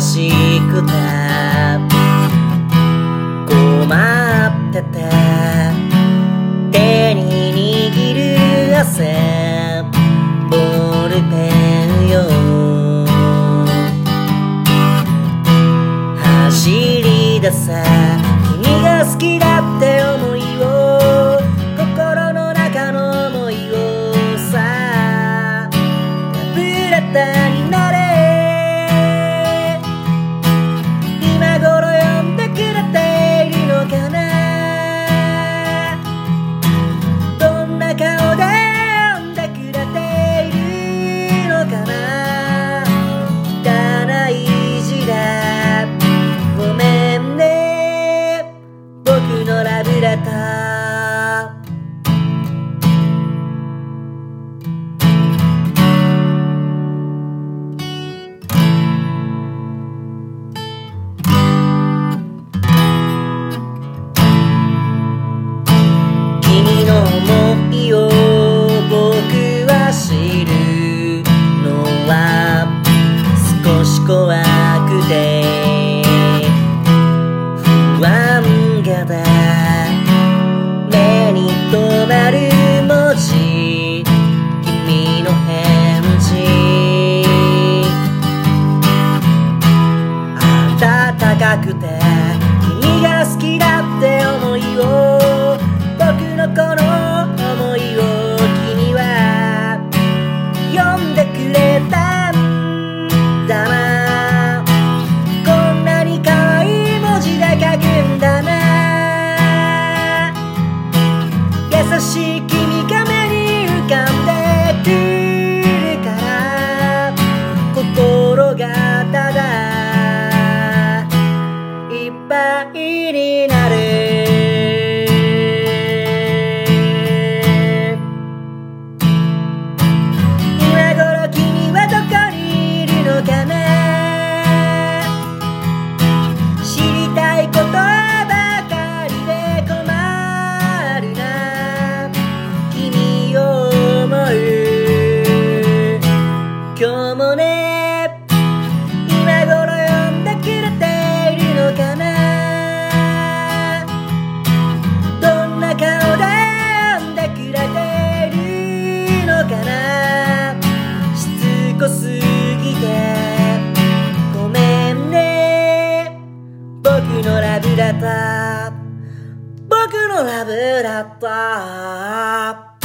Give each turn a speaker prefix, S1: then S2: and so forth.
S1: しくて。困ってて。手に握る汗。ボールペンよ。走り出せ。くて bye. った僕のラブだった